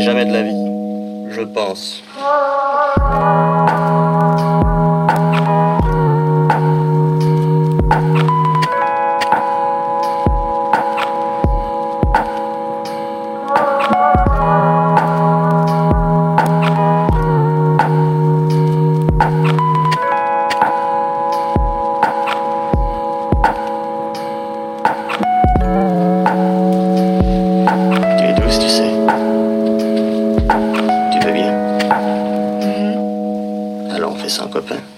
jamais de la vie. Je pense. 我可不。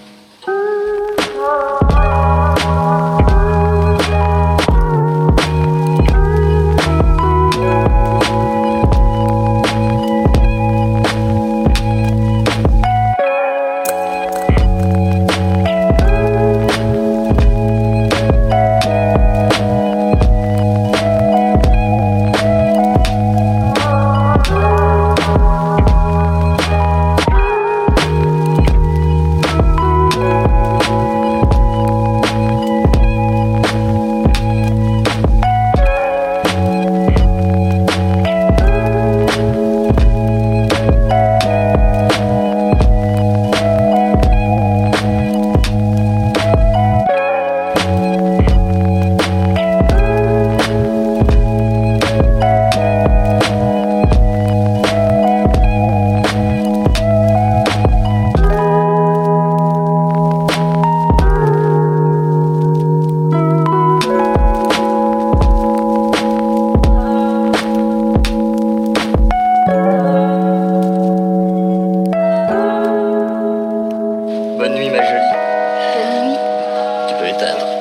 That.